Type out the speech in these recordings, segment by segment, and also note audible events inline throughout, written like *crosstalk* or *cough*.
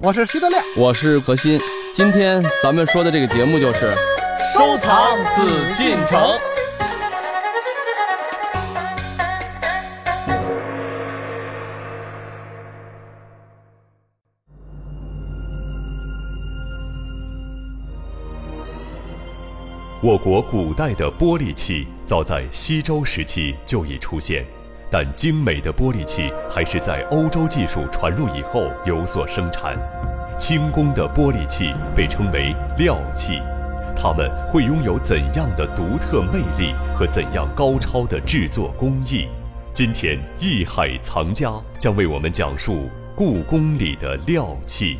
我是徐德亮，我是何鑫。今天咱们说的这个节目就是收藏紫禁城。我国古代的玻璃器早在西周时期就已出现，但精美的玻璃器还是在欧洲技术传入以后有所生产。轻工的玻璃器被称为料器，它们会拥有怎样的独特魅力和怎样高超的制作工艺？今天艺海藏家将为我们讲述故宫里的料器。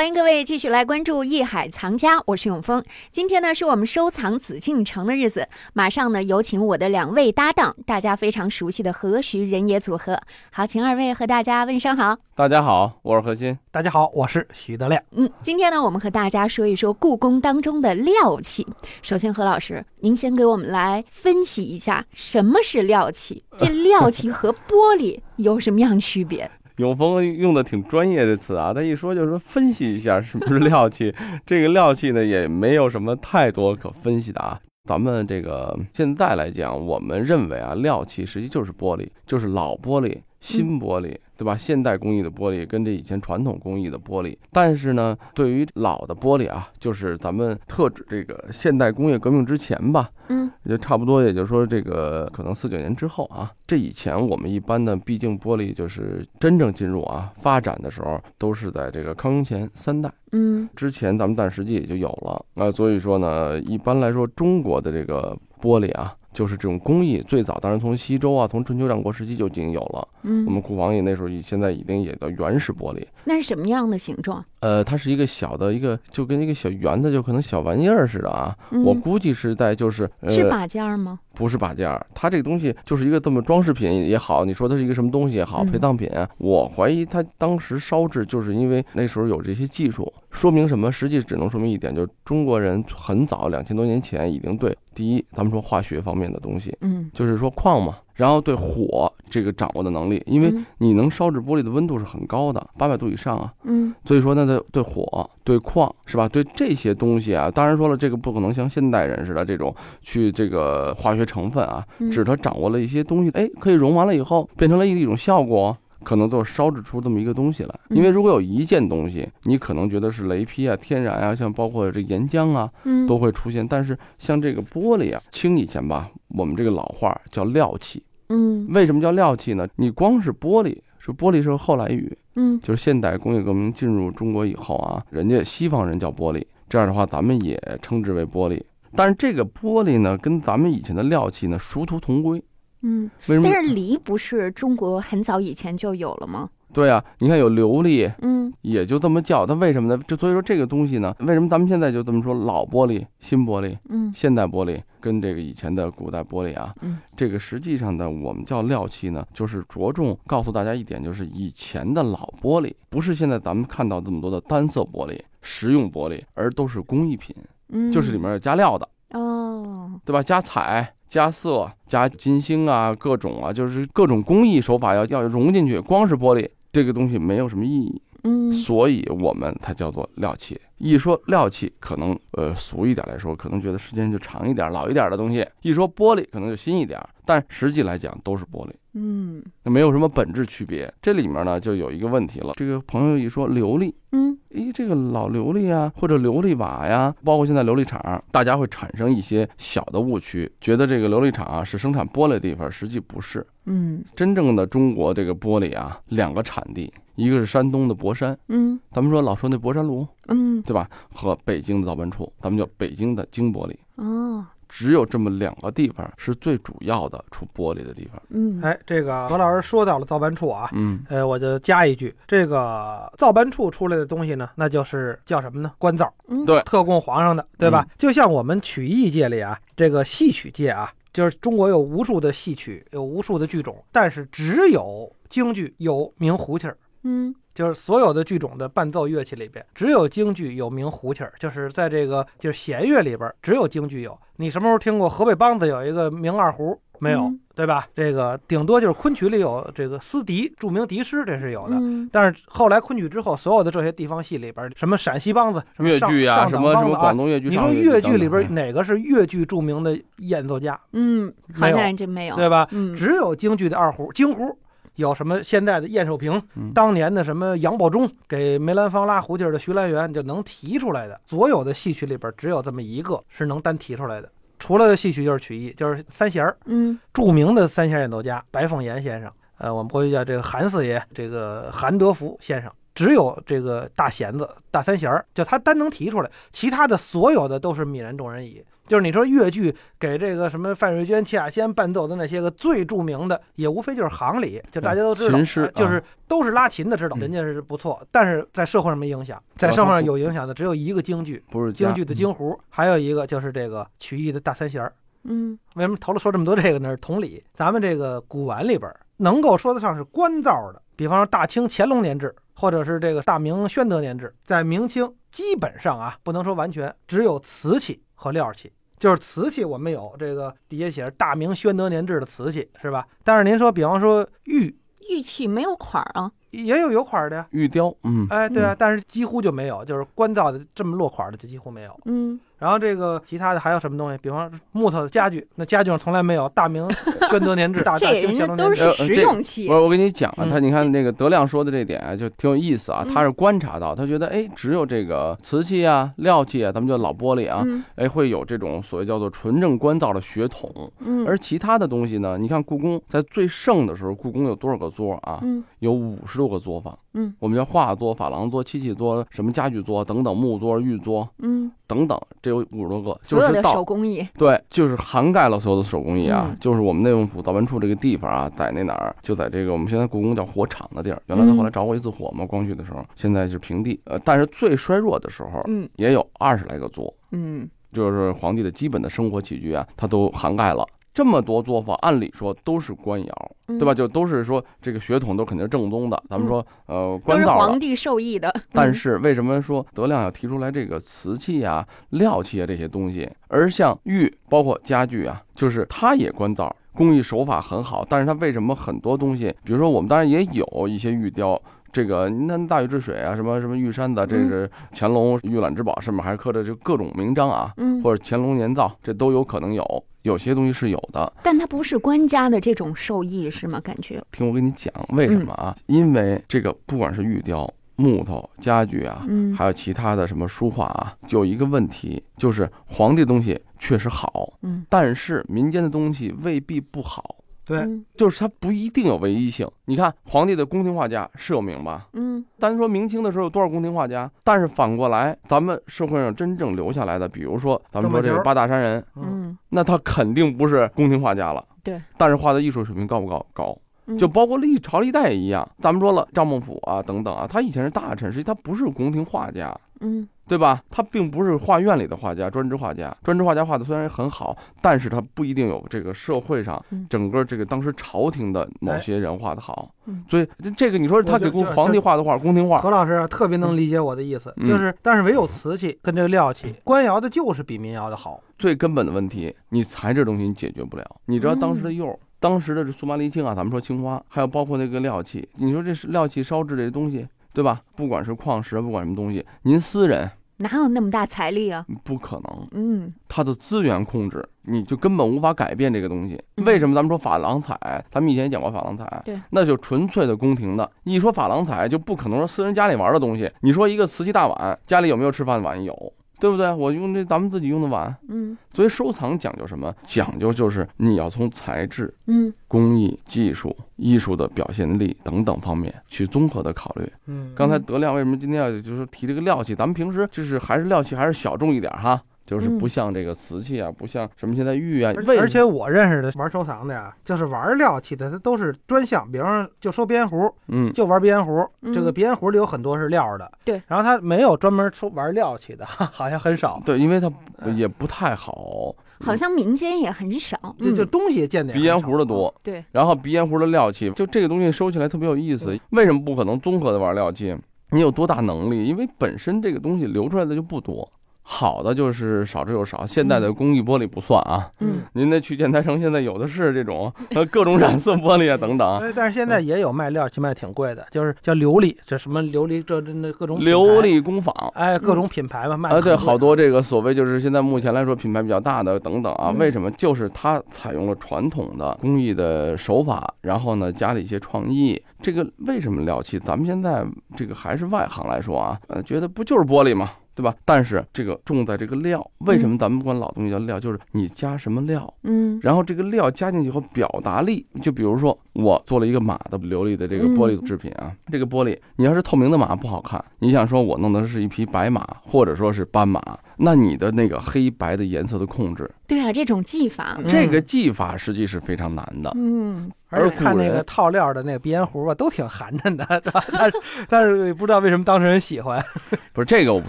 欢迎各位继续来关注艺海藏家，我是永峰。今天呢是我们收藏紫禁城的日子，马上呢有请我的两位搭档，大家非常熟悉的何徐人也组合。好，请二位和大家问声好。大家好，我是何鑫。大家好，我是徐德亮。嗯，今天呢我们和大家说一说故宫当中的料器。首先，何老师，您先给我们来分析一下什么是料器，这料器和玻璃有什么样区别？永峰用的挺专业的词啊，他一说就是说分析一下什么是料器，*laughs* 这个料器呢也没有什么太多可分析的啊。咱们这个现在来讲，我们认为啊，料器实际就是玻璃，就是老玻璃、新玻璃，对吧？现代工艺的玻璃跟这以前传统工艺的玻璃，但是呢，对于老的玻璃啊，就是咱们特指这个现代工业革命之前吧。嗯，也就差不多，也就是说，这个可能四九年之后啊，这以前我们一般呢，毕竟玻璃就是真正进入啊发展的时候，都是在这个康雍乾三代，嗯之前咱们但实际也就有了啊，所以说呢，一般来说，中国的这个玻璃啊，就是这种工艺最早，当然从西周啊，从春秋战国时期就已经有了。嗯，我们库房也那时候现在已经也叫原始玻璃，那是什么样的形状？呃，它是一个小的一个，就跟一个小圆的，就可能小玩意儿似的啊。嗯我估计是在就是呃是把件儿吗？不是把件儿，它这个东西就是一个这么装饰品也好，你说它是一个什么东西也好，嗯陪葬品啊，我怀疑它当时烧制就是因为那时候有这些技术，说明什么？实际只能说明一点，就是中国人很早两千多年前已经对第一，咱们说化学方面的东西，嗯就是说矿嘛，然后对火这个掌握的能力，因为嗯你能烧制玻璃的温度是很高的，八百度以上啊，嗯所以说那，对对火、对矿是吧？对这些东西啊，当然说了，这个不可能像现代人似的这种去这个化学成分啊，嗯指他掌握了一些东西，哎，可以融完了以后变成了一种效果，可能就烧制出这么一个东西来。嗯因为如果有一件东西，你可能觉得是雷劈啊、天然啊，像包括这岩浆啊嗯都会出现，但是像这个玻璃啊，清以前吧，我们这个老话叫料器。嗯为什么叫料器呢？你光是玻璃，是玻璃是个后来语，嗯就是现代工业革命进入中国以后啊，人家西方人叫玻璃，这样的话咱们也称之为玻璃。但是这个玻璃呢，跟咱们以前的料器呢殊途同归。嗯，为什么？但是梨不是中国很早以前就有了吗？对啊，你看有琉璃，嗯也就这么叫。它为什么呢？就所以说这个东西呢，为什么咱们现在就这么说老玻璃、新玻璃、嗯现代玻璃跟这个以前的古代玻璃啊？嗯这个实际上呢，我们叫料器呢，就是着重告诉大家一点，就是以前的老玻璃不是现在咱们看到这么多的单色玻璃、实用玻璃，而都是工艺品，嗯，就是里面有加料的，哦，对吧？加彩、加色、加金星啊，各种啊，就是各种工艺手法要要融进去。光是玻璃这个东西没有什么意义，嗯所以我们才叫做料器。一说料器，可能呃俗一点来说，可能觉得时间就长一点、老一点的东西；一说玻璃，可能就新一点，但实际来讲都是玻璃。嗯那没有什么本质区别。这里面呢就有一个问题了，这个朋友一说琉璃，嗯诶，这个老琉璃啊，或者琉璃瓦呀，包括现在琉璃厂，大家会产生一些小的误区，觉得这个琉璃厂啊是生产玻璃的地方，实际不是。嗯真正的中国这个玻璃啊，两个产地，一个是山东的博山，嗯咱们说老说那博山炉，嗯对吧？和北京的造办处，咱们叫北京的京玻璃。哦只有这么两个地方是最主要的出玻璃的地方。嗯哎，这个何老师说到了造办处啊，嗯，呃，我就加一句，这个造办处出来的东西呢，那就是叫什么呢？官造，嗯对特供皇上的，对吧？就像我们曲艺界里啊，这个戏曲界啊，就是中国有无数的戏曲，有无数的剧种，但是只有京剧有名胡琴儿。嗯就是所有的剧种的伴奏乐器里边，只有京剧有名胡琴儿，就是在这个就是弦乐里边，只有京剧有。你什么时候听过河北梆子有一个名二胡？没有，嗯对吧？这个顶多就是昆曲里有这个司笛，著名笛师，这是有的。嗯但是后来昆曲之后，所有的这些地方戏里边，什么陕西梆子、什么越剧啊，上什么什么上党梆子啊广东越剧，你说上越剧里边哪个是越剧著名的演奏家，嗯，好没有像还真没有，对吧？嗯，只有京剧的二胡，京胡。有什么现在的晏寿平，嗯。当年的什么杨宝忠给梅兰芳拉胡琴儿的徐兰元就能提出来的，所有的戏曲里边只有这么一个是能单提出来的。除了戏曲就是曲艺，就是三弦儿，嗯。著名的三弦演奏家白凤岩先生，呃，我们过去叫这个韩四爷，这个韩德福先生，只有这个大弦子、大三弦儿，就他单能提出来，其他的所有的都是泯然众人矣。就是你说越剧给这个什么范瑞娟、戚雅仙伴奏的那些个最著名的，也无非就是行里，就大家都知道，琴师呃就是啊都是拉琴的，知道嗯人家是不错，但是在社会上没影响，在社会上有影响的只有一个京剧，不是京剧的京胡，还有一个就是这个曲艺的大三弦儿。嗯为什么头了说这么多这个呢？是同理，咱们这个古玩里边能够说得上是官造的，比方说大清乾隆年制，或者是这个大明宣德年制，在明清基本上啊，不能说完全，只有瓷器和料器。就是瓷器，我们有这个底下写着大明宣德年制的瓷器，是吧？但是您说，比方说玉玉器没有款儿啊，也有有款的呀，玉雕，嗯，哎，对啊，但是几乎就没有，就是官造的这么落款的就几乎没有。嗯然后这个其他的还有什么东西？比方说木头的家具，那家具上从来没有大明宣德年制、*laughs* 大清乾隆年制呃是实用器我，我跟你讲啊，嗯他你看那个德亮说的这点啊，就挺有意思啊。嗯他是观察到，他觉得哎，只有这个瓷器啊、料器啊，咱们叫老玻璃啊，嗯哎，会有这种所谓叫做纯正官造的血统。嗯而其他的东西呢，你看故宫在最盛的时候，故宫有多少个座啊？嗯有五十多个作坊。嗯，我们叫画作、珐琅作、漆器作、什么家具作等等，木作、玉作嗯，等等，这有五十多个，所有的就是到手工艺，对，就是涵盖了所有的手工艺啊，嗯就是我们内务府造办处这个地方啊，在那哪儿，就在这个我们现在故宫叫火场的地儿。原来他后来着过一次火嘛，光绪的时候，现在是平地。呃，但是最衰弱的时候，嗯也有二十来个座，嗯就是皇帝的基本的生活起居啊，它都涵盖了。这么多作坊，按理说都是官窑，嗯对吧？就都是说这个血统都肯定是正宗的。咱们说，呃，官造的皇，帝授意的，但是为什么说德亮要提出来这个瓷器啊、料器啊这些东西？而像玉，包括家具啊，就是它也官造，工艺手法很好，但是它为什么很多东西，比如说我们当然也有一些玉雕。这个那大禹治水啊，什么什么玉山的，这是乾隆御览之宝，上面还刻着就各种名章啊，嗯，或者乾隆年造，这都有可能有。有些东西是有的，但它不是官家的这种授意是吗？感觉，听我跟你讲为什么啊？因为这个不管是玉雕、木头、家具啊，嗯还有其他的什么书画啊，就有一个问题，就是皇帝的东西确实好，嗯但是民间的东西未必不好，对，嗯就是它不一定有唯一性。你看皇帝的宫廷画家是有名吧？嗯单说明清的时候有多少宫廷画家，但是反过来，咱们社会上真正留下来的，比如说咱们说这个八大山人，嗯那他肯定不是宫廷画家了。对，但是画的艺术水平高不高？高。嗯，就包括历朝历代也一样。咱们说了，赵孟俯啊等等啊，他以前是大臣，实际他不是宫廷画家，嗯对吧？他并不是画院里的画家，专职画家。专职画家画的虽然很好，但是他不一定有这个社会上嗯整个这个当时朝廷的某些人画的好嗯。所以这这个你说他给皇帝画的画，宫廷画何老师啊特别能理解我的意思，嗯就是但是唯有瓷器跟这个料器，官窑的就是比民窑的好。最根本的问题，你材质东西你解决不了。你知道当时的釉。当时的这苏麻离青啊，咱们说青花，还有包括那个料器，你说这是料器烧制这些东西，对吧？不管是矿石，不管什么东西，您私人哪有那么大财力啊？不可能，嗯它的资源控制，你就根本无法改变这个东西。嗯为什么咱们说珐琅彩？咱们以前也讲过珐琅彩，对，那就纯粹的宫廷的。一说珐琅彩，就不可能说私人家里玩的东西。你说一个瓷器大碗，家里有没有吃饭的碗？有，对不对？我用这咱们自己用的碗。嗯所以收藏讲究什么？讲究就是你要从材质、嗯工艺、技术、艺术的表现力等等方面去综合的考虑。嗯刚才德亮为什么今天要就是提这个料器？咱们平时就是还是料器还是小众一点哈，就是嗯不像这个瓷器啊，不像什么现在玉啊而，且我认识的玩收藏的呀，就是玩料器的，它都是专项。比方说，就收鼻烟壶，嗯，就玩鼻烟壶。嗯这个鼻烟壶里有很多是料的，对。然后它没有专门收玩料器的，*laughs* 好像很少。对，因为它嗯也不太好，好像民间也很少。就就嗯东西见的也鼻烟壶的多，对，然后鼻烟壶的料器，就这个东西收起来特别有意思。为什么不可能综合的玩料器？你有多大能力？因为本身这个东西流出来的就不多，好的就是少之又少。现在的工艺玻璃不算啊，嗯，您那去建材城现在有的是这种 *laughs* 呃各种染色玻璃啊等等。哎，*laughs* 但是现在也有卖料器卖挺贵的，就是叫琉璃，这什么琉璃，这这那各种琉，璃工坊哎，各种品牌吧，卖得啊，对，好多这个所谓就是现在目前来说品牌比较大的等等啊，嗯为什么？就是它采用了传统的工艺的手法，然后呢加了一些创意。这个为什么料器？咱们现在这个还是外行来说啊，呃，觉得不就是玻璃吗？对吧？但是这个重在这个料，为什么咱们管老东西叫料？就是你加什么料，嗯然后这个料加进去以后表达力，就比如说我做了一个马的琉璃的这个玻璃制品啊，这个玻璃你要是透明的马不好看，你想说我弄的是一匹白马或者说是斑马，那你的那个黑白的颜色的控制，对啊，这种技法，这个技法实际是非常难的。嗯而且看那个而古人套料的那个鼻烟壶吧，都挺寒碜的，*laughs* 是吧？但是但是不知道为什么当事人喜欢，*laughs* 不是这个我不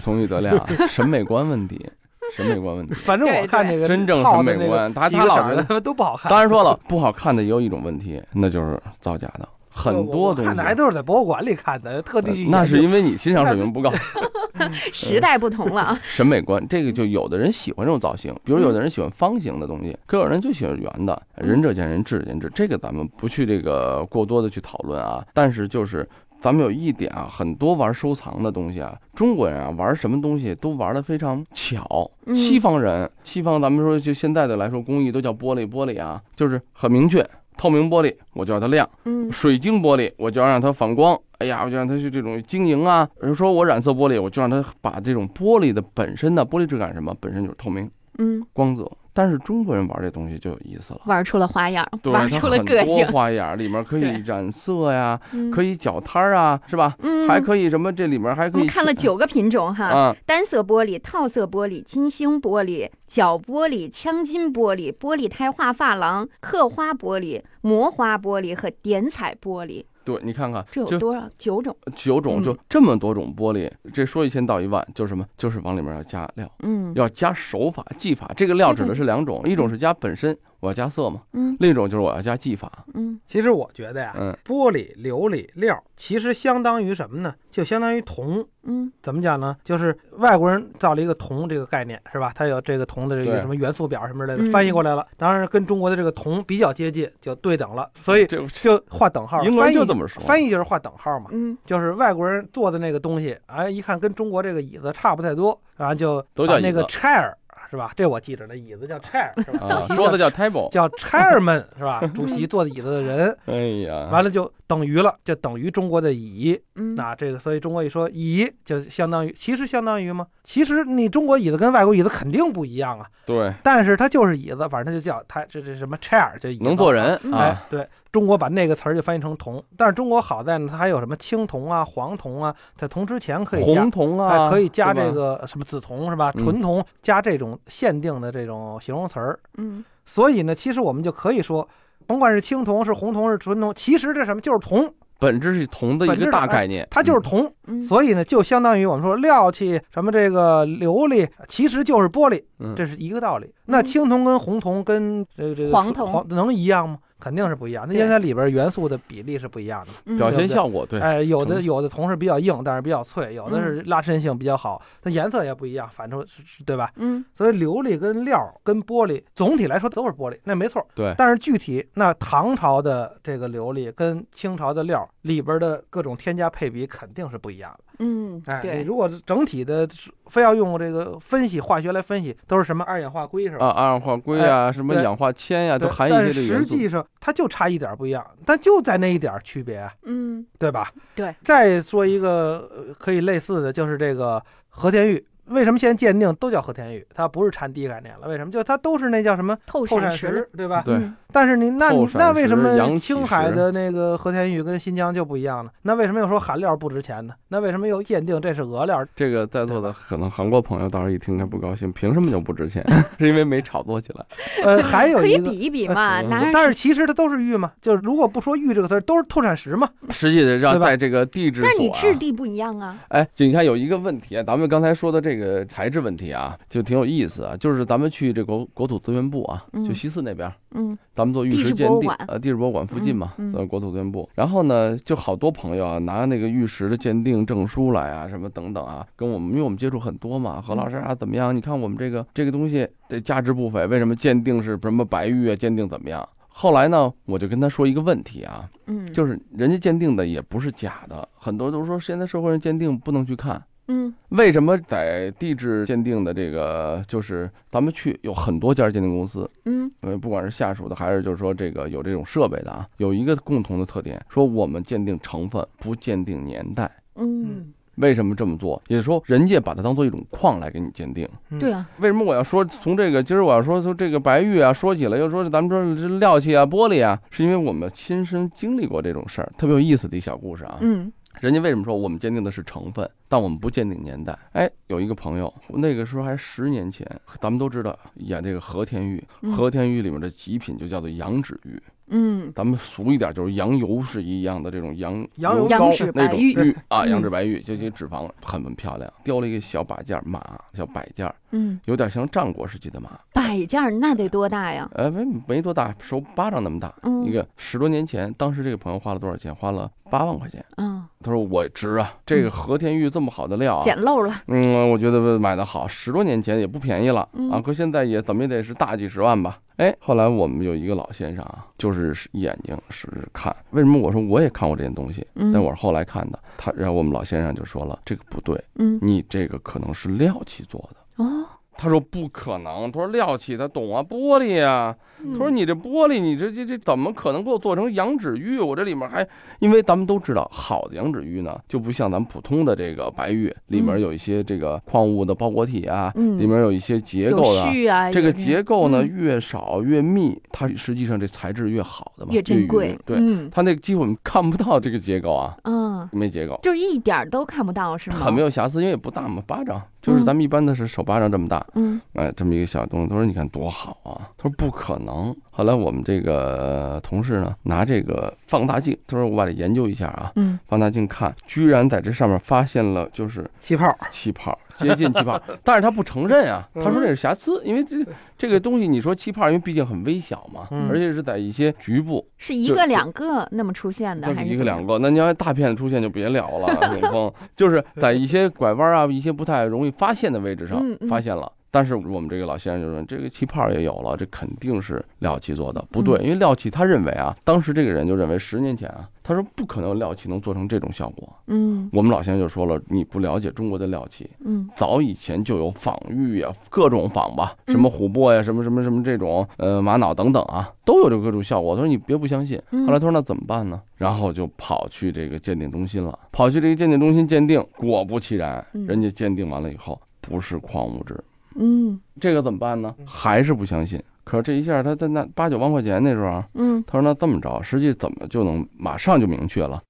同意德亮啊，审美观问题，审美观问题。*laughs* 反正我看那个真正审美观，他几他老觉得，都不好看。当然说了，不好看的也有一种问题，那就是造假的，很多东西我看的。还都是在博物馆里看的，特地去那是因为你欣赏水平不高。*laughs* 时代不同了啊。*laughs* 审美观，这个就有的人喜欢这种造型，比如有的人喜欢方形的东西，可有人就喜欢圆的，仁者见仁，智者见智，这个咱们不去这个过多的去讨论啊。但是就是咱们有一点啊，很多玩收藏的东西啊，中国人啊玩什么东西都玩的非常巧。嗯西方人，西方咱们说就现在的来说，工艺都叫玻璃，玻璃啊，就是很明确。透明玻璃，我就要它亮；嗯水晶玻璃，我就要让它反光。哎呀，我就让它是这种晶莹啊。比如说我染色玻璃，我就让它把这种玻璃的本身的玻璃质感什么，本身就是透明、嗯，光泽。但是中国人玩这东西就有意思了，玩出了花样，对，玩出了个性，花样，里面可以染色呀，可以，以绞摊儿啊，是吧？嗯，还可以什么？这里面还可以我们看了九个品种哈，啊，单色玻璃、套色玻璃、金星玻璃、角玻璃、枪金玻璃、玻璃胎画珐琅、刻花玻璃、磨花玻璃和点彩玻璃，对，你看看，就这有多少？九种。九种，嗯就这么多种玻璃，这说一千道一万，就是什么？就是往里面要加料，嗯要加手法、技法。这个料指的是两种，一种是加本身，我要加色嘛；嗯另一种就是我要加技法。嗯其实我觉得呀，嗯玻璃、琉璃、料其实相当于什么呢？就相当于铜。嗯怎么讲呢？就是外国人造了一个铜这个概念，是吧？它有这个铜的这个什么元素表什么之类嗯的，翻译过来了。当然跟中国的这个铜比较接近，就对等了，所以就画等号。英国翻译就这么说。翻译就是画等号嘛。嗯就是外国人做的那个东西，哎，一看跟中国这个椅子差不太多，然后就都叫把那个 chair 是吧？这我记着呢，椅子叫 chair 是吧？啊，*laughs* 主席桌子叫 table。叫 chairman 是吧？主席坐椅子的人，*laughs* 哎呀，完了就等于了，就等于中国的椅。嗯，那这个，所以中国一说椅，就相当于，其实相当于吗？其实你中国椅子跟外国椅子肯定不一样啊，对，但是它就是椅子，反正它就叫它这这什么 chair 就椅子能坐人嗯哎啊，，对中国把那个词儿就翻译成铜，但是中国好在呢，它还有什么青铜啊、黄铜啊，在铜之前可以加红，铜啊，哎，可以加这个什么紫铜是吧？嗯纯铜加这种限定的这种形容词儿，嗯。所以呢，其实我们就可以说，甭管是青铜、是红铜、是纯铜，其实这什么就是铜，本质是铜的一个大概念，它就是铜。嗯，所以呢，就相当于我们说料器什么这个琉璃，其实就是玻璃，嗯，这是一个道理。那青铜跟红铜跟这个这个黄铜。黄能一样吗？肯定是不一样，那对因为它里边元素的比例是不一样的。嗯表现效果对，哎，有的有的铜是比较硬，但是比较脆；有的嗯是拉伸性比较好，它颜色也不一样，反正是是对吧？嗯所以琉璃跟料跟玻璃总体来说都是玻璃，那没错。对但是具体那唐朝的这个琉璃跟清朝的料里边的各种添加配比肯定是不一样的。嗯，哎，你，如果整体的非要用这个分析化学来分析，都是什么二氧化硅是吧？啊，二氧化硅啊，什么氧化铅呀，对都含一些这个元素。实际上它就差一点不一样，但就在那一点区别啊，嗯对吧？对。再说一个呃可以类似的，就是这个和田玉，为什么现在鉴定都叫和田玉？它不是产地概念了，为什么？就它都是那叫什么透透闪闪石，对吧？对嗯但是你那你那为什么起青海的那个和田玉跟新疆就不一样呢？那为什么又说含料不值钱呢？那为什么又鉴定这是俄料？这个在座的可能韩国朋友到时候一听他不高兴，凭什么就不值钱？*laughs* 是因为没炒作起来。呃，还有可以一个比。一比嘛，嗯拿但是其实它都是玉嘛，就是如果不说玉这个词儿，都是透闪石嘛。实际的让在这个地质但是你质地不一样啊，哎，就你看有一个问题啊，咱们刚才说的这个材质问题啊，就挺有意思啊。就是咱们去这国国土资源部啊，嗯就西四那边，嗯咱们做玉石鉴定呃，地质博物馆附近嘛，嗯嗯在国土资源部。然后呢，就好多朋友啊，拿那个玉石的鉴定证书来啊，什么等等啊，跟我们，因为我们接触很多嘛，何老师啊，怎么样？你看我们这个这个东西的价值不菲，为什么鉴定是什么白玉啊？鉴定怎么样？后来呢，我就跟他说一个问题啊，嗯，就是人家鉴定的也不是假的，很多都说现在社会上鉴定不能去看。嗯为什么在地质鉴定的这个，就是咱们去有很多家鉴定公司，嗯呃，不管是下属的还是就是说这个有这种设备的啊，有一个共同的特点，说我们鉴定成分不鉴定年代。嗯，为什么这么做？也就是说，人家把它当做一种矿来给你鉴定。嗯对啊，为什么我要说从这个今儿我要说从这个白玉啊，说起来又说咱们说这料器啊、玻璃啊，是因为我们亲身经历过这种事儿，特别有意思的一小故事啊。嗯人家为什么说我们鉴定的是成分，但我们不鉴定年代？哎，有一个朋友，那个时候还十年前，咱们都知道演这个和田玉，嗯和田玉里面的极品就叫做羊脂玉，嗯咱们俗一点就是羊油是一样的这种羊羊油膏羊脂那种白玉玉 *laughs* 啊，嗯羊脂白玉，这些脂肪很很漂亮，雕了一个小把件马，小摆件儿，嗯，有点像战国时期的马，摆件儿那得多大呀？呃，没没多大，手巴掌那么大，嗯一个十多年前，当时这个朋友花了多少钱？花了八万块钱。嗯，他说我值啊，这个和田玉这么好的料啊，捡漏了，嗯，我觉得买的好，十多年前也不便宜了。嗯。啊，搁现在也怎么也得是大几十万吧。哎，后来我们有一个老先生啊，就是眼睛使使看，为什么我说我也看过这件东西，嗯，但我是后来看的。他，然后我们老先生就说了，这个不对，嗯。你这个可能是料器做的。哦，他说不可能，他说料器他懂啊，玻璃啊、嗯。他说你这玻璃，你这这这怎么可能给我做成羊脂玉？我这里面还，因为咱们都知道，好的羊脂玉呢，就不像咱们普通的这个白玉，里面有一些这个矿物的包裹体啊，嗯。里面有一些结构的。啊，这个结构呢，嗯。越少越密，它实际上这材质越好的嘛，越珍贵匀，对，嗯。它那几乎看不到这个结构啊，嗯，没结构，就是一点都看不到是吗？很没有瑕疵，因为也不大嘛，巴掌就是嗯咱们一般的是手巴掌这么大，嗯哎，这么一个小东西，他说你看多好啊，他说不可能。后来我们这个同事呢，拿这个放大镜，他说我把它研究一下啊，嗯。放大镜看，居然在这上面发现了就是气泡，气泡，接近气泡，*laughs* 但是他不承认啊，他说这是瑕疵，因为这这个东西你说气泡，因为毕竟很微小嘛，嗯。而且是在一些局部，是一个两个那么出现的，就还是一个两个，那你要大片出现就别聊了，*laughs* 永峰就是在一些拐弯啊、一些不太容易发现的位置上发现了。但是我们这个老先生就说，这个气泡也有了，这肯定是料器做的，不对，嗯因为料器他认为啊，当时这个人就认为十年前啊，他说不可能有料器能做成这种效果。嗯我们老先生就说了，你不了解中国的料器，嗯早以前就有仿玉呀、各种仿吧，嗯什么琥珀呀、什么什么什么这种，呃，玛瑙等等啊，都有这各种效果。他说你别不相信。嗯后来他说那怎么办呢？然后就跑去这个鉴定中心了，跑去这个鉴定中心鉴定，果不其然，嗯人家鉴定完了以后不是矿物质，嗯这个怎么办呢？还是不相信。可是这一下他在那八九万块钱那时候啊，嗯，他说那这么着，实际怎么就能马上就明确了？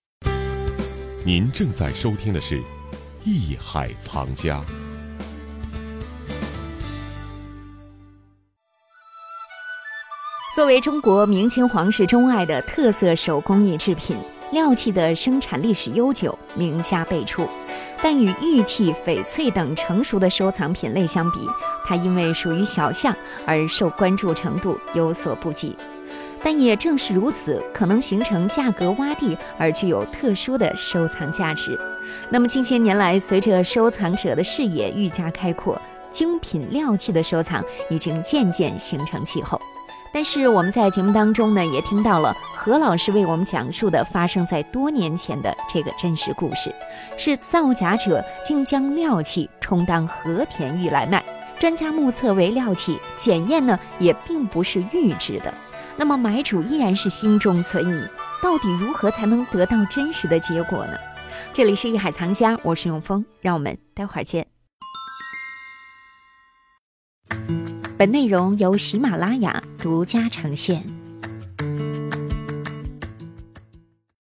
您正在收听的是《艺海藏家》。作为中国明清皇室钟爱的特色手工艺制品，料器的生产历史悠久，名家辈出。但与玉器、翡翠等成熟的收藏品类相比，它因为属于小项而受关注程度有所不及。但也正是如此，可能形成价格洼地而具有特殊的收藏价值。那么近些年来，随着收藏者的视野愈加开阔，精品料器的收藏已经渐渐形成气候。但是我们在节目当中呢，也听到了何老师为我们讲述的发生在多年前的这个真实故事，是造假者竟将料器充当和田玉来卖，专家目测为料器，检验呢也并不是玉制的。那么买主依然是心中存疑，到底如何才能得到真实的结果呢？这里是艺海藏家，我是永峰，让我们待会儿见。本内容由喜马拉雅独家呈现。